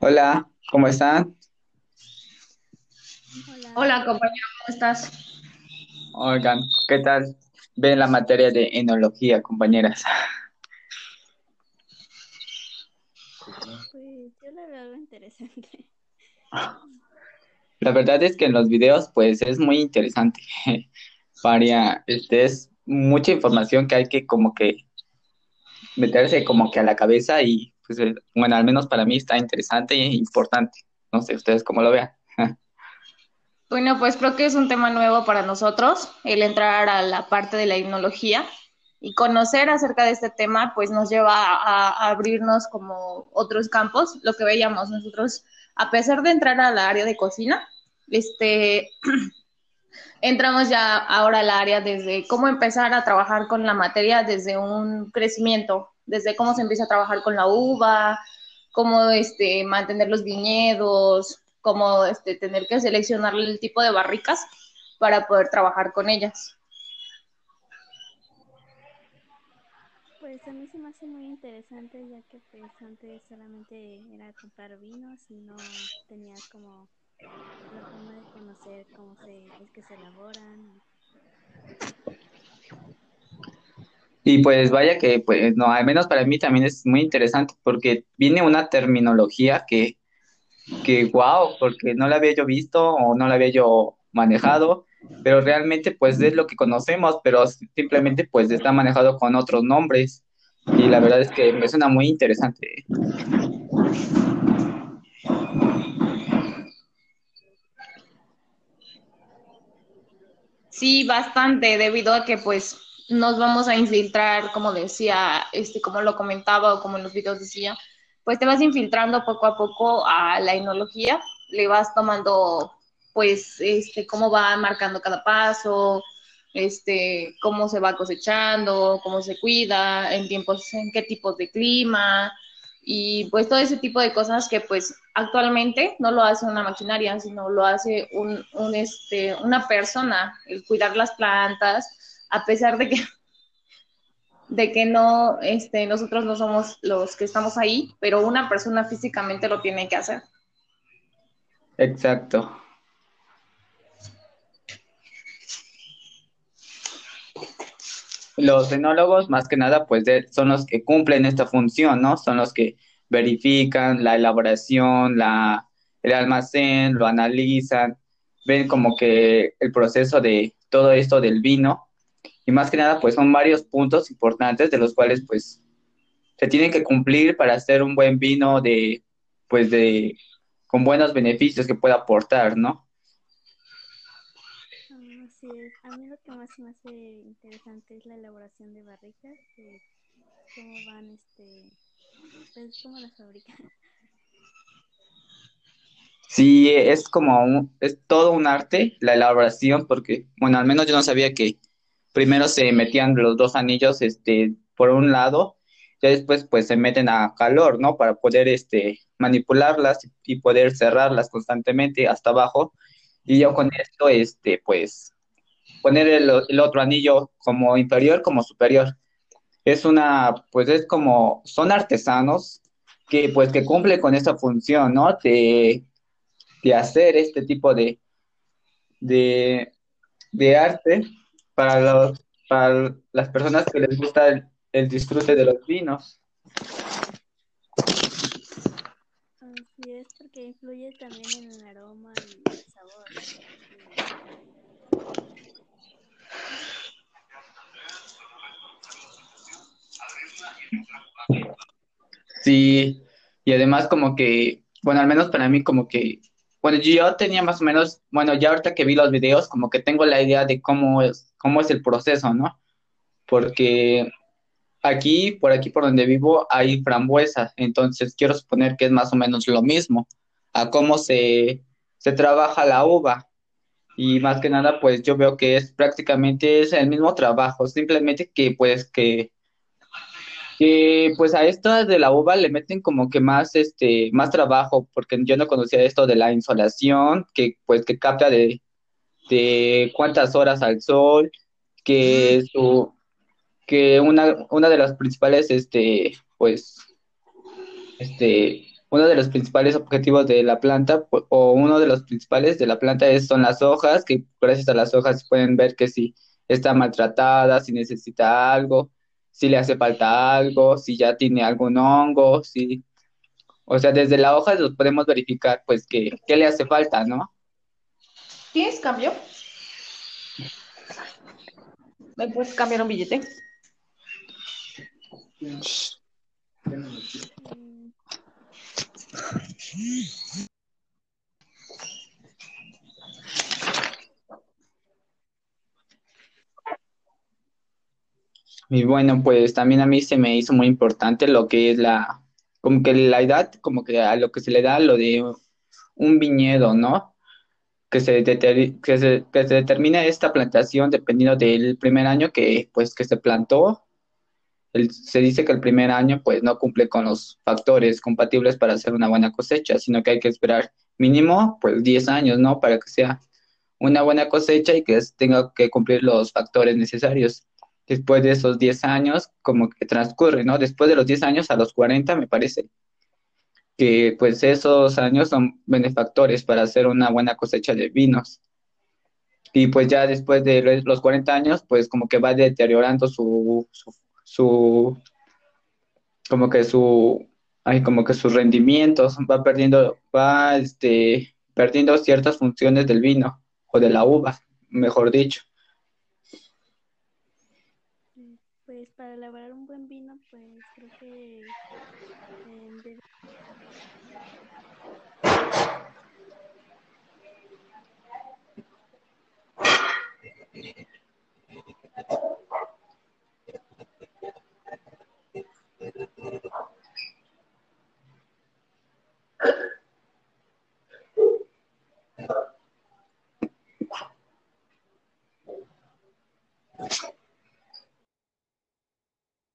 Hola, ¿cómo están? Hola, compañero, ¿cómo estás? Oigan, ¿qué tal? Ven la materia de enología, compañeras. Pues yo la veo algo interesante. La verdad es que en los videos, pues es muy interesante. Varia, este es mucha información que hay que como que meterse como que a la cabeza y pues eh, bueno, al menos para mí está interesante e importante. No sé ustedes cómo lo vean. Bueno, pues creo que es un tema nuevo para nosotros, el entrar a la parte de la himnología y conocer acerca de este tema, pues nos lleva a, abrirnos como otros campos, lo que veíamos nosotros, a pesar de entrar al área de cocina, este, entramos ya ahora al área desde cómo empezar a trabajar con la materia desde un crecimiento, desde cómo se empieza a trabajar con la uva, cómo este, mantener los viñedos, cómo este, tener que seleccionar el tipo de barricas para poder trabajar con ellas. Pues a mí se me hace muy interesante ya que pues antes solamente era comprar vinos y no tenías como Y pues vaya que, pues no, al menos para mí también es muy interesante porque viene una terminología que que wow, porque no la había yo visto o no la había yo manejado, pero realmente pues es lo que conocemos, pero simplemente pues está manejado con otros nombres y la verdad es que me suena muy interesante. Sí, bastante, debido a que pues nos vamos a infiltrar, como decía, este, como lo comentaba o como en los videos decía, pues te vas infiltrando poco a poco a la enología, le vas tomando pues este cómo va marcando cada paso, este cómo se va cosechando, cómo se cuida, en tiempos en qué tipos de clima y pues todo ese tipo de cosas que pues actualmente no lo hace una maquinaria, sino lo hace un, un este una persona, el cuidar las plantas, a pesar de que de que no, este, nosotros no somos los que estamos ahí, pero una persona físicamente lo tiene que hacer. Exacto. Los enólogos, más que nada, pues de, son los que cumplen esta función, ¿no? Son los que verifican la elaboración, la, el almacén, lo analizan, ven como que el proceso de todo esto del vino y más que nada pues son varios puntos importantes de los cuales pues se tienen que cumplir para hacer un buen vino de pues de con buenos beneficios que pueda aportar, ¿no? Uh, sí, a mí lo que más me hace interesante es la elaboración de barricas, de cómo van, este, pues cómo las fabrican. Sí, es como un, es todo un arte la elaboración, porque, bueno, al menos yo no sabía que primero se metían los dos anillos este, por un lado, ya después pues se meten a calor, ¿no? Para poder este, manipularlas y poder cerrarlas constantemente hasta abajo. Y yo con esto, este, pues, poner el, otro anillo como inferior, como superior. Es una, pues es como, son artesanos que pues que cumplen con esta función, ¿no? De, de hacer este tipo de, de, de arte para, los, para las personas que les gusta el disfrute de los vinos. Así es, porque influye también en el aroma y el sabor. Sí, y además como que, bueno, al menos para mí como que, bueno, yo tenía más o menos, bueno, ya ahorita que vi los videos, como que tengo la idea de cómo es, cómo es el proceso, ¿no? Porque aquí, por aquí por donde vivo, hay frambuesa, entonces quiero suponer que es más o menos lo mismo, a cómo se, se trabaja la uva. Y más que nada, pues yo veo que es prácticamente es el mismo trabajo, simplemente que pues que que pues a esto de la uva le meten como que más este más trabajo porque yo no conocía esto de la insolación que pues que capta de, de cuántas horas al sol que su que una, una de las principales este pues este, uno de los principales objetivos de la planta o uno de los principales de la planta es, son las hojas, que gracias a las hojas pueden ver que si está maltratada, si necesita algo, si le hace falta algo, si ya tiene algún hongo, si, o sea, desde la hoja los podemos verificar, pues, que, qué le hace falta, ¿no? ¿Tienes cambio? ¿Me puedes cambiar un billete? Y bueno, pues también a mí se me hizo muy importante lo que es la, como que la edad, como que a lo que se le da lo de un viñedo, ¿no? Que se, que se, que se determine esta plantación dependiendo del primer año que, pues, que se plantó. Se dice que el primer año pues no cumple con los factores compatibles para hacer una buena cosecha, sino que hay que esperar mínimo pues 10 años, ¿no? Para que sea una buena cosecha y que tenga que cumplir los factores necesarios después de esos 10 años, como que transcurre, ¿no? Después de los 10 años a los 40, me parece que pues esos años son benefactores para hacer una buena cosecha de vinos. Y pues ya después de los 40 años, pues como que va deteriorando su, como que su, ay, como que sus rendimientos, va perdiendo, va este, perdiendo ciertas funciones del vino o de la uva, mejor dicho. Pues para elaborar un buen vino, pues creo que